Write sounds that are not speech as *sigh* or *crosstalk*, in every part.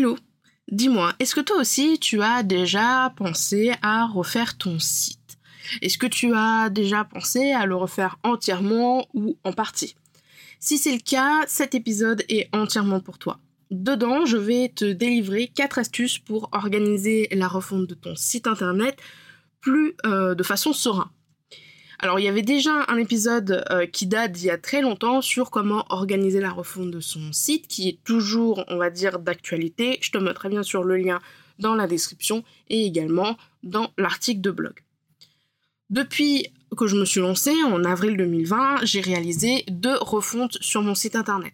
Hello, dis-moi, est-ce que toi aussi tu as déjà pensé à refaire ton site? Est-ce que tu as déjà pensé à le refaire entièrement ou en partie? Si c'est le cas, cet épisode est entièrement pour toi. Dedans, je vais te délivrer 4 astuces pour organiser la refonte de ton site internet plus euh, de façon sereine. Alors il y avait déjà un épisode euh, qui date d'il y a très longtemps sur comment organiser la refonte de son site, qui est toujours, on va dire, d'actualité. Je te mettrai bien sûr le lien dans la description et également dans l'article de blog. Depuis que je me suis lancée en avril 2020, j'ai réalisé deux refontes sur mon site internet.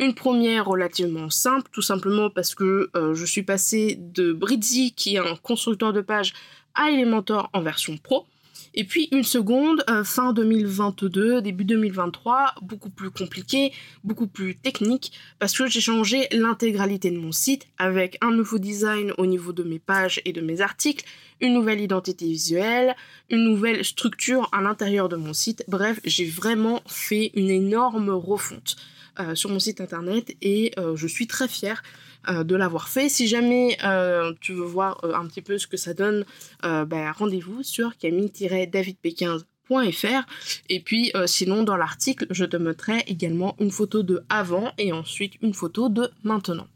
Une première relativement simple, tout simplement parce que euh, je suis passée de Bridzi, qui est un constructeur de pages, à Elementor en version pro. Et puis une seconde, euh, fin 2022, début 2023, beaucoup plus compliqué, beaucoup plus technique, parce que j'ai changé l'intégralité de mon site avec un nouveau design au niveau de mes pages et de mes articles, une nouvelle identité visuelle, une nouvelle structure à l'intérieur de mon site. Bref, j'ai vraiment fait une énorme refonte. Euh, sur mon site internet et euh, je suis très fière euh, de l'avoir fait. Si jamais tu veux voir un petit peu ce que ça donne, ben, rendez-vous sur camille-davidp15.fr et puis sinon dans l'article je te mettrai également une photo de avant et ensuite une photo de maintenant.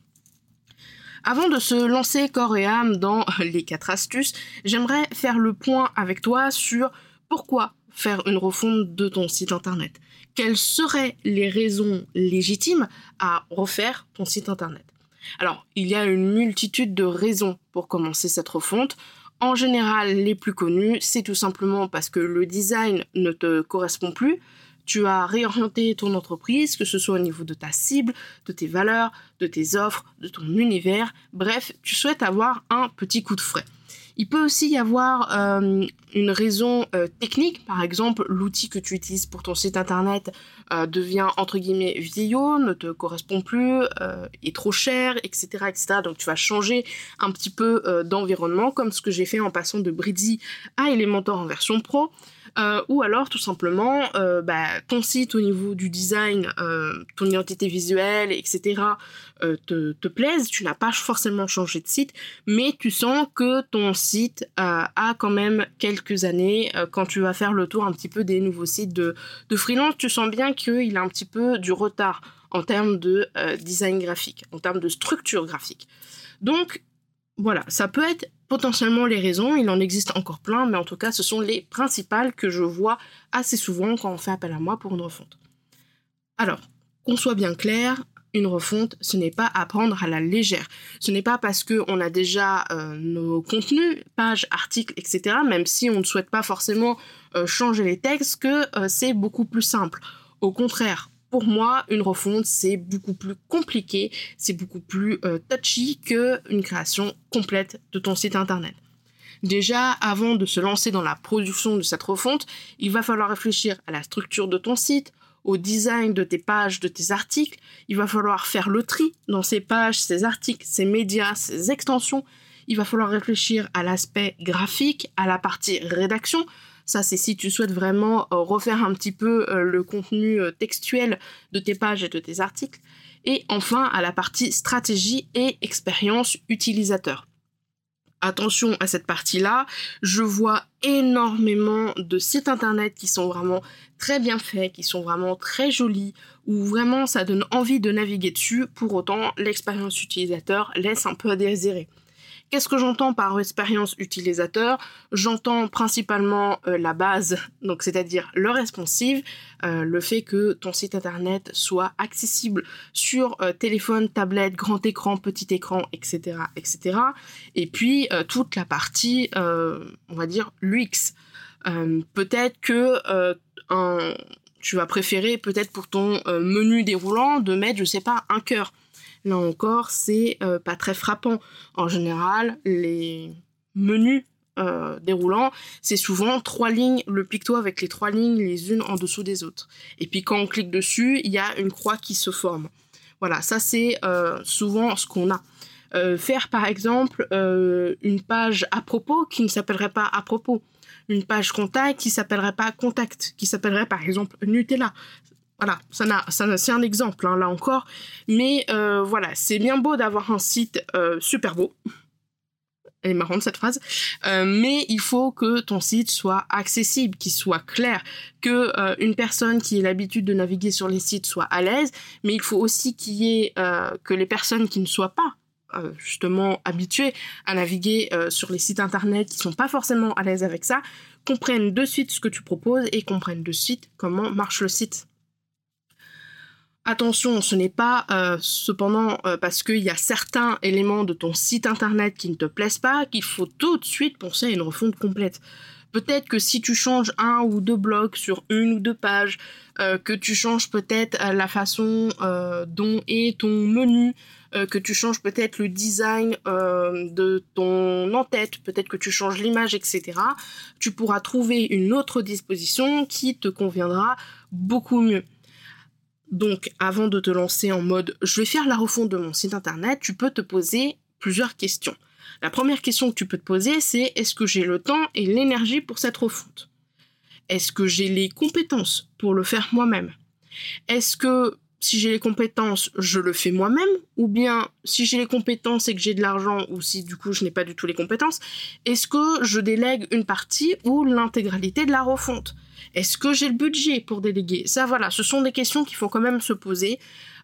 Avant de se lancer corps et âme dans *laughs* les quatre astuces, j'aimerais faire le point avec toi sur pourquoi faire une refonte de ton site internet Quelles seraient les raisons légitimes à refaire ton site internet? Alors, il y a une multitude de raisons pour commencer cette refonte. En général, les plus connues, c'est tout simplement parce que le design ne te correspond plus. Tu as réorienté ton entreprise, que ce soit au niveau de ta cible, de tes valeurs, de tes offres, de ton univers. Bref, tu souhaites avoir un petit coup de frais. Il peut aussi y avoir euh, une raison euh, technique, par exemple l'outil que tu utilises pour ton site internet euh, devient entre guillemets vieillot, ne te correspond plus, est trop cher, etc., etc. Donc tu vas changer un petit peu d'environnement, comme ce que j'ai fait en passant de Bridzi à Elementor en version pro. Euh, ou alors tout simplement euh, bah, ton site au niveau du design, euh, ton identité visuelle, etc. te, te plaise, tu n'as pas forcément changé de site, mais tu sens que ton site a quand même quelques années, quand tu vas faire le tour un petit peu des nouveaux sites de, de freelance, tu sens bien qu'il a un petit peu du retard en termes de design graphique, en termes de structure graphique. Donc voilà, ça peut être potentiellement les raisons, il en existe encore plein, mais en tout cas, ce sont les principales que je vois assez souvent quand on fait appel à moi pour une refonte. Alors, qu'on soit bien clair, une refonte, ce n'est pas à prendre à la légère. Ce n'est pas parce qu'on a déjà euh, nos contenus, pages, articles, etc., même si on ne souhaite pas forcément euh, changer les textes, que euh, c'est beaucoup plus simple. Au contraire, pour moi, une refonte, c'est beaucoup plus compliqué, c'est beaucoup plus euh, touchy qu'une création complète de ton site internet. Déjà, avant de se lancer dans la production de cette refonte, il va falloir réfléchir à la structure de ton site, au design de tes pages, de tes articles. Il va falloir faire le tri dans ces pages, ces articles, ces médias, ces extensions. Il va falloir réfléchir à l'aspect graphique, à la partie rédaction, ça, c'est si tu souhaites vraiment euh, refaire un petit peu euh, le contenu euh, textuel de tes pages et de tes articles. Et enfin, à la partie stratégie et expérience utilisateur. Attention à cette partie-là, je vois énormément de sites internet qui sont vraiment très bien faits, qui sont vraiment très jolis, où vraiment ça donne envie de naviguer dessus, pour autant l'expérience utilisateur laisse un peu à désirer. Qu'est-ce que j'entends par expérience utilisateur? J'entends principalement euh, la base, donc c'est-à-dire le responsive, euh, le fait que ton site internet soit accessible sur euh, téléphone, tablette, grand écran, petit écran, etc., etc. Et puis toute la partie, on va dire l'UX. peut-être que tu vas préférer peut-être pour ton menu déroulant de mettre, je sais pas, un cœur. Là encore, c'est pas très frappant. En général, les menus euh, déroulant, c'est souvent trois lignes, le picto avec les trois lignes les unes en dessous des autres. Et puis quand on clique dessus, il y a une croix qui se forme. Voilà, ça c'est euh, souvent ce qu'on a. Euh, faire par exemple une page à propos qui ne s'appellerait pas à propos, une page contact qui s'appellerait pas contact, qui s'appellerait par exemple Nutella. Voilà, ça, ça c'est un exemple hein, là encore, mais voilà, c'est bien beau d'avoir un site super beau, elle est marrante cette phrase, euh, mais il faut que ton site soit accessible, qu'il soit clair, que euh, une personne qui ait l'habitude de naviguer sur les sites soit à l'aise, mais il faut aussi qu'il y ait euh, que les personnes qui ne soient pas justement habituées à naviguer sur les sites internet qui sont pas forcément à l'aise avec ça, comprennent de suite ce que tu proposes et comprennent de suite comment marche le site. Attention, ce n'est pas euh, cependant euh, parce qu'il y a certains éléments de ton site internet qui ne te plaisent pas qu'il faut tout de suite penser à une refonte complète. Peut-être que si tu changes un ou deux blocs sur une ou deux pages, euh, que tu changes peut-être la façon dont est ton menu, que tu changes peut-être le design de ton en-tête, peut-être que tu changes l'image, etc., tu pourras trouver une autre disposition qui te conviendra beaucoup mieux. Donc, avant de te lancer en mode je vais faire la refonte de mon site internet, tu peux te poser plusieurs questions. La première question que tu peux te poser, c'est est-ce que j'ai le temps et l'énergie pour cette refonte? Est-ce que j'ai les compétences pour le faire moi-même? Est-ce que si j'ai les compétences, je le fais moi-même? Ou bien si j'ai les compétences et que j'ai de l'argent, ou si du coup je n'ai pas du tout les compétences, est-ce que je délègue une partie ou l'intégralité de la refonte? Est-ce que j'ai le budget pour déléguer? Ça, voilà, ce sont des questions qu'il faut quand même se poser.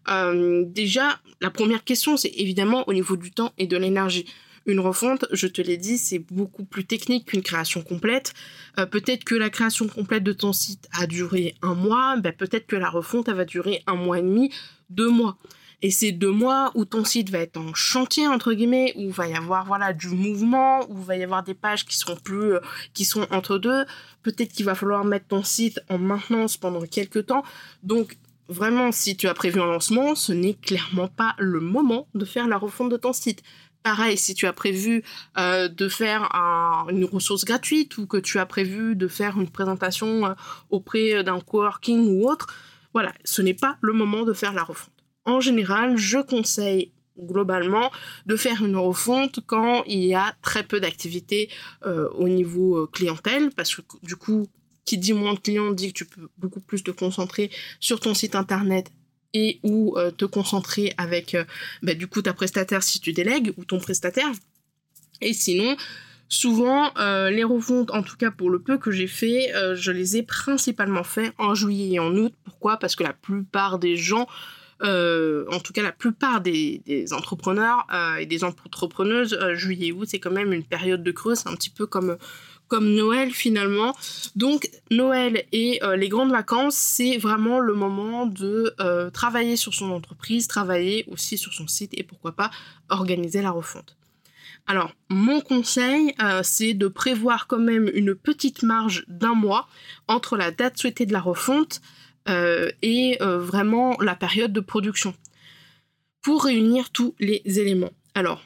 Euh, déjà, la première question, c'est évidemment au niveau du temps et de l'énergie. Une refonte, je te l'ai dit, c'est beaucoup plus technique qu'une création complète. Euh, peut-être que la création complète de ton site a duré un mois, ben peut-être que la refonte, elle va durer un mois et demi, deux mois. Et c'est deux mois où ton site va être en chantier entre guillemets, où va y avoir voilà du mouvement, où va y avoir des pages qui seront plus, euh, qui sont entre deux. Peut-être qu'il va falloir mettre ton site en maintenance pendant quelques temps. Donc vraiment, si tu as prévu un lancement, ce n'est clairement pas le moment de faire la refonte de ton site. Pareil, si tu as prévu euh, de faire une ressource gratuite ou que tu as prévu de faire une présentation euh, auprès d'un coworking ou autre, voilà, ce n'est pas le moment de faire la refonte en général, je conseille globalement de faire une refonte quand il y a très peu d'activité euh, au niveau euh, clientèle, parce que du coup, qui dit moins de clients dit que tu peux beaucoup plus te concentrer sur ton site internet et ou euh, te concentrer avec bah, du coup ta prestataire si tu délègues ou ton prestataire. Et sinon, souvent les refontes, en tout cas pour le peu que j'ai fait, je les ai principalement fait en juillet et en août. Pourquoi? Parce que la plupart des gens en tout cas la plupart des, entrepreneurs euh, et des entrepreneuses, euh, juillet août, c'est quand même une période de creux, c'est un petit peu comme comme Noël finalement. Donc Noël et les grandes vacances, c'est vraiment le moment de travailler sur son entreprise, travailler aussi sur son site et pourquoi pas organiser la refonte. Alors, mon conseil, c'est de prévoir quand même une petite marge d'un mois entre la date souhaitée de la refonte euh, et euh, vraiment la période de production pour réunir tous les éléments. Alors,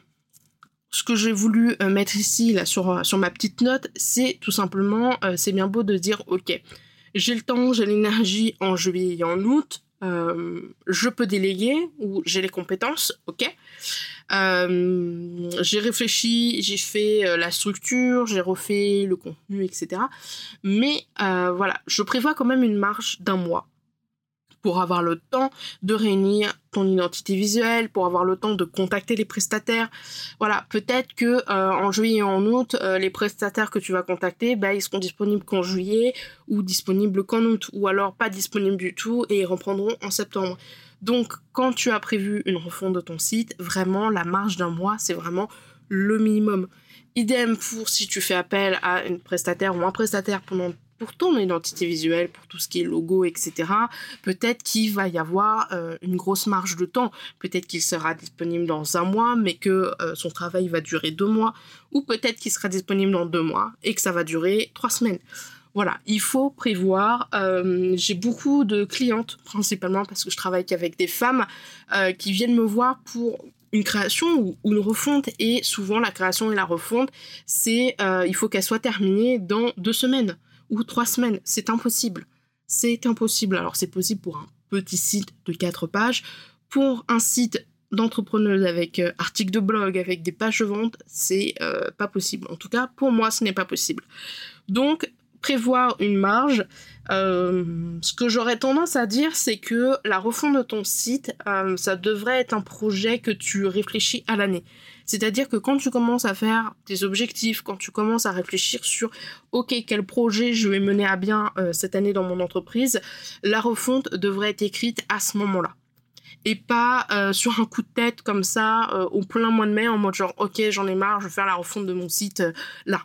ce que j'ai voulu euh, mettre ici là sur, sur ma petite note, c'est tout simplement, c'est bien beau de dire, ok, j'ai le temps, j'ai l'énergie en juillet et en août, je peux déléguer ou j'ai les compétences, ok. j'ai réfléchi, j'ai fait la structure, j'ai refait le contenu, etc. Mais voilà, je prévois quand même une marge d'un mois pour avoir le temps de réunir ton identité visuelle, pour avoir le temps de contacter les prestataires. Voilà, peut-être que euh, en juillet et en août, euh, les prestataires que tu vas contacter, bah, ils seront disponibles qu'en juillet ou disponibles qu'en août, ou alors pas disponibles du tout et ils reprendront en septembre. Donc, quand tu as prévu une refonte de ton site, vraiment la marge d'un mois, c'est vraiment le minimum. Idem pour si tu fais appel à une prestataire ou un prestataire pendant pour ton identité visuelle, pour tout ce qui est logo, etc., peut-être qu'il va y avoir euh, une grosse marge de temps. Peut-être qu'il sera disponible dans un mois, mais que euh, son travail va durer deux mois. Ou peut-être qu'il sera disponible dans deux mois et que ça va durer trois semaines. Voilà, il faut prévoir. Euh, j'ai beaucoup de clientes, principalement parce que je travaille qu'avec des femmes, qui viennent me voir pour une création ou, une refonte. Et souvent, la création et la refonte, c'est il faut qu'elle soit terminée dans deux semaines ou trois semaines. C'est impossible. C'est impossible. Alors, c'est possible pour un petit site de quatre pages. Pour un site d'entrepreneuse avec articles de blog, avec des pages de vente, c'est pas possible. En tout cas, pour moi, ce n'est pas possible. Donc, prévoir une marge, euh, ce que j'aurais tendance à dire, c'est que la refonte de ton site, euh, ça devrait être un projet que tu réfléchis à l'année. C'est-à-dire que quand tu commences à faire tes objectifs, quand tu commences à réfléchir sur OK, quel projet je vais mener à bien euh, cette année dans mon entreprise, la refonte devrait être écrite à ce moment-là. Et pas sur un coup de tête comme ça au plein mois de mai en mode genre OK, j'en ai marre, je vais faire la refonte de mon site là.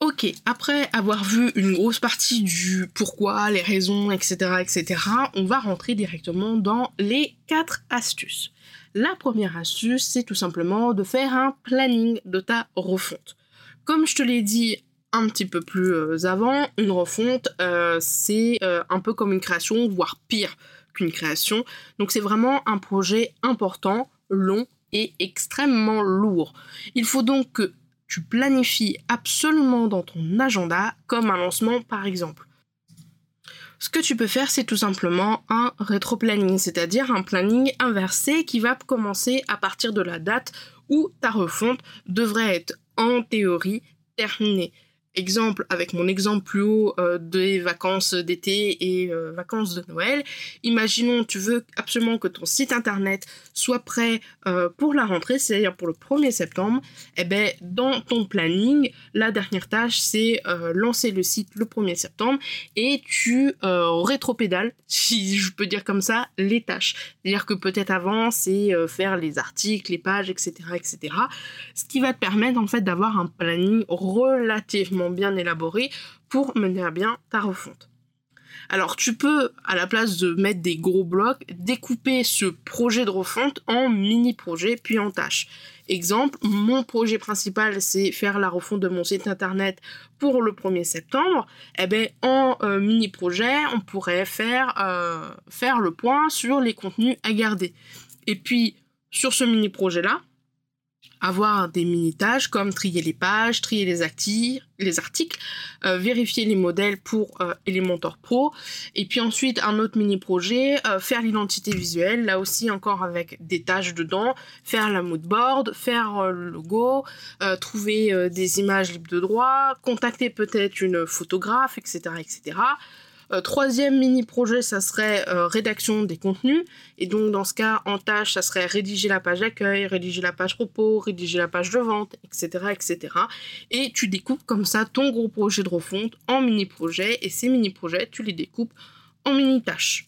Ok, après avoir vu une grosse partie du pourquoi, les raisons, etc., etc., on va rentrer directement dans les quatre astuces. La première astuce, c'est tout simplement de faire un planning de ta refonte. Comme je te l'ai dit un petit peu plus euh, avant, une refonte, euh, c'est euh, un peu comme une création, voire pire qu'une création. Donc c'est vraiment un projet important, long et extrêmement lourd. Il faut donc que tu planifies absolument dans ton agenda comme un lancement par exemple. Ce que tu peux faire, c'est tout simplement un rétro-planning, c'est-à-dire un planning inversé qui va commencer à partir de la date où ta refonte devrait être en théorie terminée. Exemple, avec mon exemple plus haut euh, des vacances d'été et euh, vacances de Noël, imaginons tu veux absolument que ton site internet soit prêt euh, pour la rentrée, c'est-à-dire pour le 1er septembre, eh ben dans ton planning, la dernière tâche c'est lancer le site le 1er septembre et tu rétropédales, *laughs* si je peux dire comme ça, les tâches. C'est-à-dire que peut-être avant c'est faire les articles, les pages, etc., etc. Ce qui va te permettre en fait d'avoir un planning relativement bien élaboré pour mener à bien ta refonte. Alors tu peux, à la place de mettre des gros blocs, découper ce projet de refonte en mini-projets puis en tâches. Exemple, mon projet principal c'est faire la refonte de mon site internet pour le 1er septembre. Eh bien en euh, mini-projet, on pourrait faire, euh, faire le point sur les contenus à garder. Et puis sur ce mini-projet là, avoir des mini-tâches comme trier les pages, trier les, les articles, euh, vérifier les modèles pour euh, Elementor Pro, et puis ensuite un autre mini-projet, euh, faire l'identité visuelle, là aussi encore avec des tâches dedans, faire la mood board, faire le logo, trouver des images libres de droit, contacter peut-être une photographe, etc., etc. Euh, troisième mini-projet, ça serait euh, rédaction des contenus. Et donc, dans ce cas, en tâche, ça serait rédiger la page d'accueil, rédiger la page repos, rédiger la page de vente, etc.. Et tu découpes comme ça ton gros projet de refonte en mini-projets. Et ces mini-projets, tu les découpes en mini-tâches.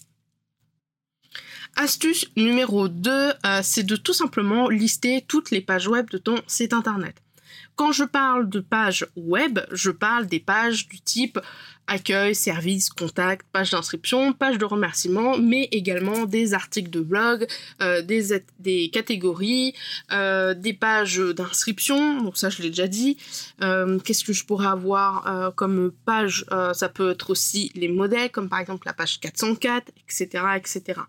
Astuce numéro 2, euh, c'est de tout simplement lister toutes les pages web de ton site internet. Quand je parle de pages web, je parle des pages du type accueil, service, contact, page d'inscription, page de remerciement, mais également des articles de blog, euh, des, des, catégories, euh, des pages d'inscription, donc ça je l'ai déjà dit. Euh, qu'est-ce que je pourrais avoir comme page? Ça peut être aussi les modèles, comme par exemple la page 404, etc. etc.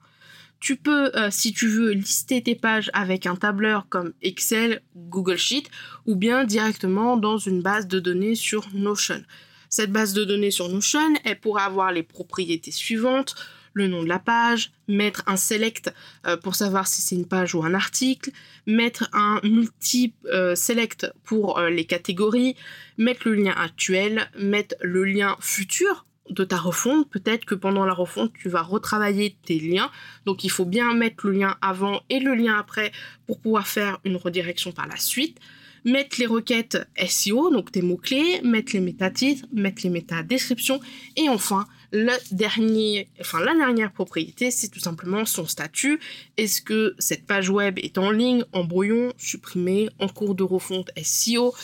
Tu peux, euh, si tu veux, lister tes pages avec un tableur comme Excel, Google Sheet, ou bien directement dans une base de données sur Notion. Cette base de données sur Notion, elle pourra avoir les propriétés suivantes le nom de la page, mettre un select euh, pour savoir si c'est une page ou un article, mettre un multi-select euh, pour les catégories, mettre le lien actuel, mettre le lien futur de ta refonte, peut-être que pendant la refonte, tu vas retravailler tes liens. Donc il faut bien mettre le lien avant et le lien après pour pouvoir faire une redirection par la suite. Mettre les requêtes SEO, donc tes mots-clés, mettre les métatitres, mettre les métadescriptions et enfin le dernier, la dernière propriété, c'est tout simplement son statut. Est-ce que cette page web est en ligne, en brouillon, supprimée, en cours de refonte SEO,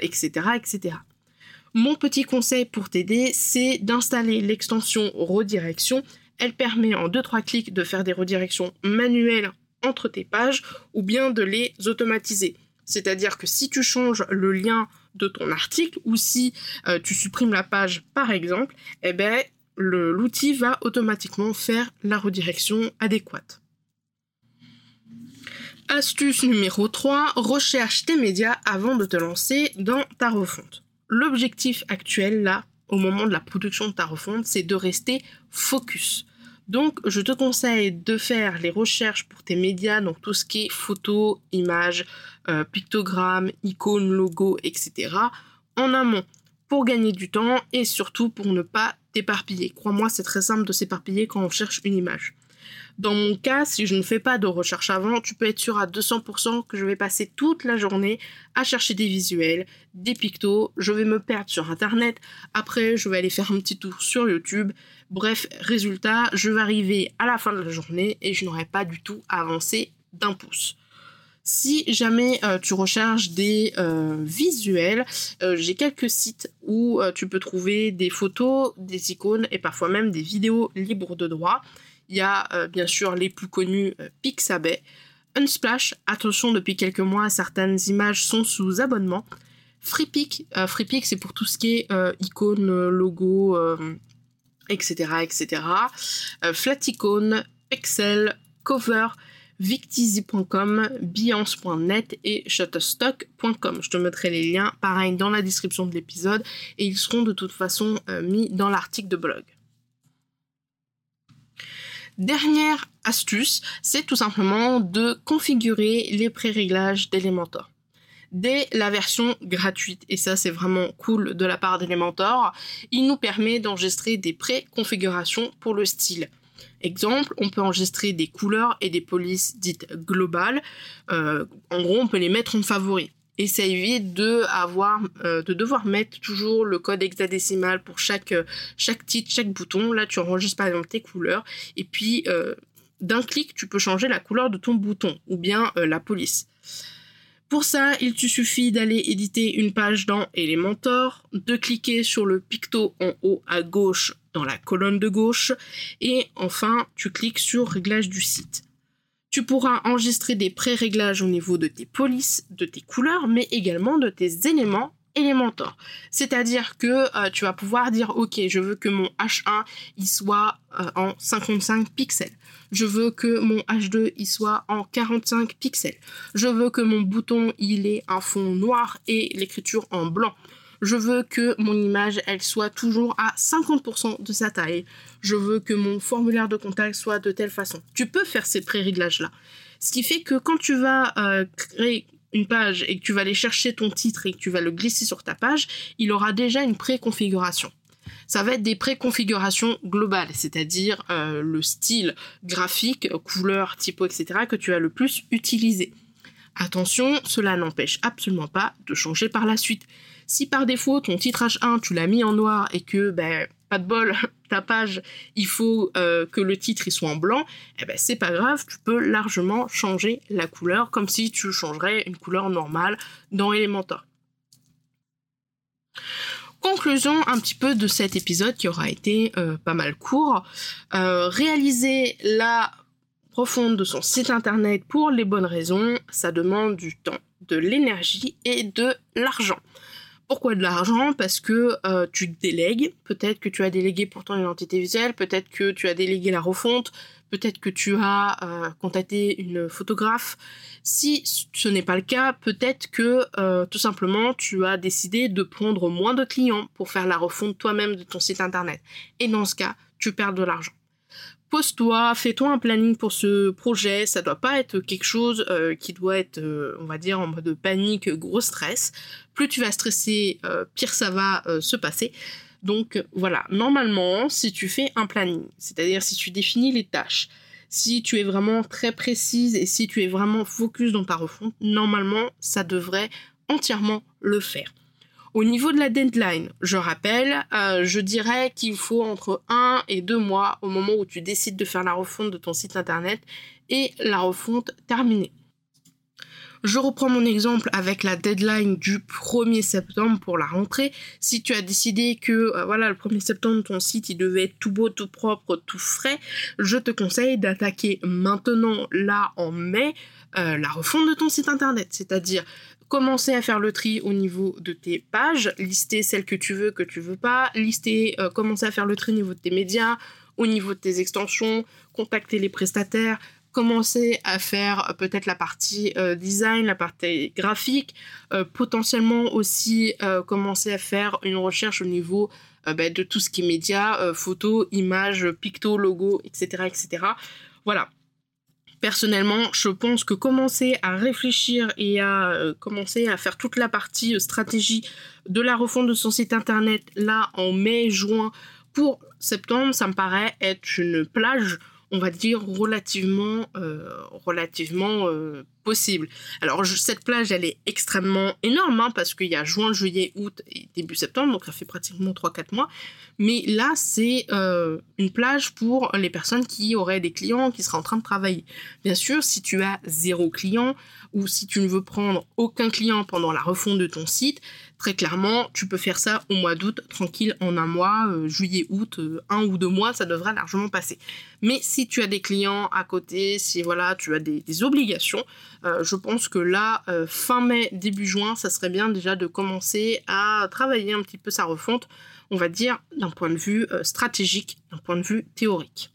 etc., etc. Mon petit conseil pour t'aider, c'est d'installer l'extension redirection. Elle permet en 2-3 clics de faire des redirections manuelles entre tes pages ou bien de les automatiser. C'est-à-dire que si tu changes le lien de ton article ou si euh, tu supprimes la page par exemple, eh ben, l'outil va automatiquement faire la redirection adéquate. Astuce numéro 3, recherche tes médias avant de te lancer dans ta refonte. L'objectif actuel là, au moment de la production de ta refonte, c'est de rester focus. Donc, je te conseille de faire les recherches pour tes médias, donc tout ce qui est photos, images, euh, pictogrammes, icônes, logos, etc. en amont pour gagner du temps et surtout pour ne pas t'éparpiller. Crois-moi, c'est très simple de s'éparpiller quand on cherche une image. Dans mon cas, si je ne fais pas de recherche avant, tu peux être sûr à 200% que je vais passer toute la journée à chercher des visuels, des pictos, je vais me perdre sur Internet, après je vais aller faire un petit tour sur YouTube. Bref, résultat, je vais arriver à la fin de la journée et je n'aurai pas du tout avancé d'un pouce. Si jamais euh, tu recherches des euh, visuels, euh, j'ai quelques sites où tu peux trouver des photos, des icônes et parfois même des vidéos libres de droit. Il y a euh, bien sûr les plus connus euh, Pixabay, Unsplash, attention depuis quelques mois certaines images sont sous abonnement. FreePic, euh, FreePic c'est pour tout ce qui est icônes, logo, etc. etc. Flaticone, Excel, Cover, Victizy.com, Biance.net et Shutterstock.com. Je te mettrai les liens, pareil, dans la description de l'épisode et ils seront de toute façon mis dans l'article de blog. Dernière astuce, c'est tout simplement de configurer les pré-réglages d'Elementor. Dès la version gratuite, et ça c'est vraiment cool de la part d'Elementor, il nous permet d'enregistrer des pré-configurations pour le style. Exemple, on peut enregistrer des couleurs et des polices dites globales. Euh, en gros, on peut les mettre en favori et ça évite de avoir euh, de devoir mettre toujours le code hexadécimal pour chaque euh, chaque titre, chaque bouton. Là, tu enregistres par exemple tes couleurs et puis euh, d'un clic, tu peux changer la couleur de ton bouton ou bien la police. Pour ça, il te suffit d'aller éditer une page dans Elementor, de cliquer sur le picto en haut à gauche dans la colonne de gauche et enfin, tu cliques sur réglage du site. Tu pourras enregistrer des pré-réglages au niveau de tes polices, de tes couleurs, mais également de tes éléments Elementor. C'est-à-dire que euh, tu vas pouvoir dire ok, je veux que mon H1 il soit euh, en 55 pixels. Je veux que mon H2 il soit en 45 pixels. Je veux que mon bouton il ait un fond noir et l'écriture en blanc. Je veux que mon image, elle soit toujours à 50% de sa taille. Je veux que mon formulaire de contact soit de telle façon. Tu peux faire ces pré-réglages-là. Ce qui fait que quand tu vas euh, créer une page et que tu vas aller chercher ton titre et que tu vas le glisser sur ta page, il aura déjà une pré-configuration. Ça va être des pré-configurations globales, c'est-à-dire euh, le style graphique, couleur, typo, etc. que tu as le plus utilisé. Attention, cela n'empêche absolument pas de changer par la suite. Si par défaut ton titre H1 tu l'as mis en noir et que ben pas de bol, *laughs* ta page, il faut euh, que le titre soit en blanc, eh ben c'est pas grave, tu peux largement changer la couleur comme si tu changerais une couleur normale dans Elementor. Conclusion un petit peu de cet épisode qui aura été euh, pas mal court. Euh, réaliser la profonde de son site internet pour les bonnes raisons, ça demande du temps, de l'énergie et de l'argent. Pourquoi de l'argent? Parce que euh, tu délègues. Peut-être que tu as délégué pour ton identité visuelle, peut-être que tu as délégué la refonte, peut-être que tu as euh, contacté une photographe. Si ce n'est pas le cas, peut-être que euh, tout simplement tu as décidé de prendre moins de clients pour faire la refonte toi-même de ton site internet. Et dans ce cas, tu perds de l'argent pose-toi, fais-toi un planning pour ce projet. Ça doit pas être quelque chose euh, qui doit être, euh, on va dire, en mode panique, gros stress. Plus tu vas stresser, euh, pire ça va se passer. Donc voilà, normalement, si tu fais un planning, c'est-à-dire si tu définis les tâches, si tu es vraiment très précise et si tu es vraiment focus dans ta refonte, normalement, ça devrait entièrement le faire. Au niveau de la deadline, je rappelle, euh, je dirais qu'il faut entre 1 et 2 mois au moment où tu décides de faire la refonte de ton site internet et la refonte terminée. Je reprends mon exemple avec la deadline du 1er septembre pour la rentrée. Si tu as décidé que euh, voilà le 1er septembre ton site il devait être tout beau, tout propre, tout frais, je te conseille d'attaquer maintenant là en mai euh, la refonte de ton site internet, c'est-à-dire commencer à faire le tri au niveau de tes pages, lister celles que tu veux, que tu veux pas, lister, euh, commencer à faire le tri au niveau de tes médias, au niveau de tes extensions, contacter les prestataires, commencer à faire euh, peut-être la partie euh, design, la partie graphique, potentiellement aussi commencer à faire une recherche au niveau bah, de tout ce qui est médias, photos, images, picto, logo, etc., etc. Voilà, personnellement, je pense que commencer à réfléchir et à euh, commencer à faire toute la partie euh, stratégie de la refonte de son site internet là en mai, juin pour septembre, ça me paraît être une plage on va dire, relativement, euh, euh, possible. Alors, cette plage, elle est extrêmement énorme, hein, parce qu'il y a juin, juillet, août et début septembre, donc ça fait pratiquement 3-4 mois. Mais là, c'est euh, une plage pour les personnes qui auraient des clients, qui seraient en train de travailler. Bien sûr, si tu as zéro client, ou si tu ne veux prendre aucun client pendant la refonte de ton site, très clairement, tu peux faire ça au mois d'août, tranquille, en un mois, euh, juillet, août, euh, un ou deux mois, ça devrait largement passer. Mais si tu as des clients à côté, si voilà, tu as des, obligations, euh, je pense que là, fin mai, début juin, ça serait bien déjà de commencer à travailler un petit peu sa refonte, on va dire, d'un point de vue stratégique, d'un point de vue théorique.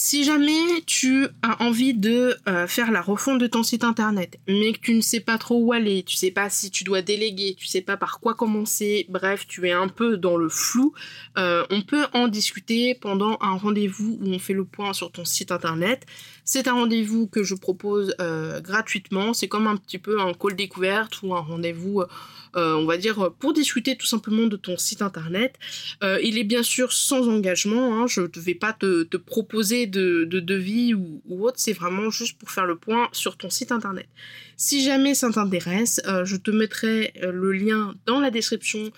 Si jamais tu as envie de euh, faire la refonte de ton site internet, mais que tu ne sais pas trop où aller, tu sais pas si tu dois déléguer, tu sais pas par quoi commencer, bref, tu es un peu dans le flou, euh, on peut en discuter pendant un rendez-vous où on fait le point sur ton site internet. C'est un rendez-vous que je propose euh, gratuitement, c'est comme un petit peu un call découverte ou un rendez-vous euh, on va dire, pour discuter tout simplement de ton site internet. Euh, il est bien sûr sans engagement, hein, je ne vais pas te, proposer de, devis ou, autre, c'est vraiment juste pour faire le point sur ton site internet. Si jamais ça t'intéresse, euh, je te mettrai le lien dans la description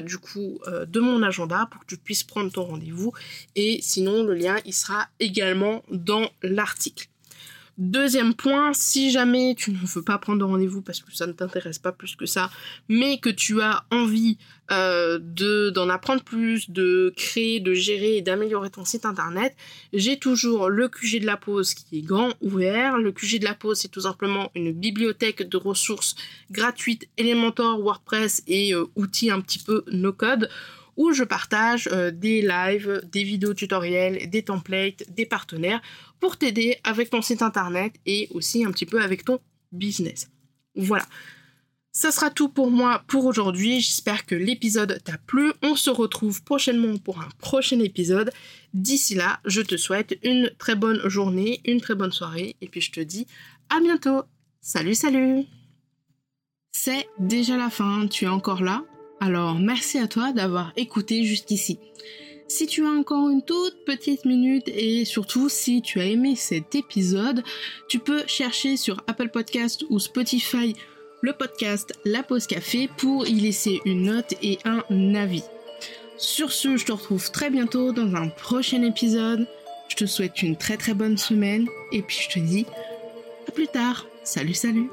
du coup de mon agenda pour que tu puisses prendre ton rendez-vous et sinon le lien il sera également dans l'article. Deuxième point, si jamais tu ne veux pas prendre de rendez-vous parce que ça ne t'intéresse pas plus que ça, mais que tu as envie euh, de d'en apprendre plus, de créer, de gérer et d'améliorer ton site internet, j'ai toujours le QG de la pause qui est grand ouvert. Le QG de la pause, c'est tout simplement une bibliothèque de ressources gratuites, Elementor, WordPress et euh, outils un petit peu no code où je partage euh, des lives, des vidéos tutoriels, des templates, des partenaires pour t'aider avec ton site internet et aussi un petit peu avec ton business. Voilà. Ça sera tout pour moi pour aujourd'hui. J'espère que l'épisode t'a plu. On se retrouve prochainement pour un prochain épisode. D'ici là, je te souhaite une très bonne journée, une très bonne soirée et puis je te dis à bientôt. Salut, salut C'est déjà la fin, tu es encore là? Alors merci à toi d'avoir écouté jusqu'ici. Si tu as encore une toute petite minute et surtout si tu as aimé cet épisode, tu peux chercher sur Apple Podcast ou Spotify le podcast La Pause Café pour y laisser une note et un avis. Sur ce, je te retrouve très bientôt dans un prochain épisode. Je te souhaite une très très bonne semaine et puis je te dis à plus tard. Salut salut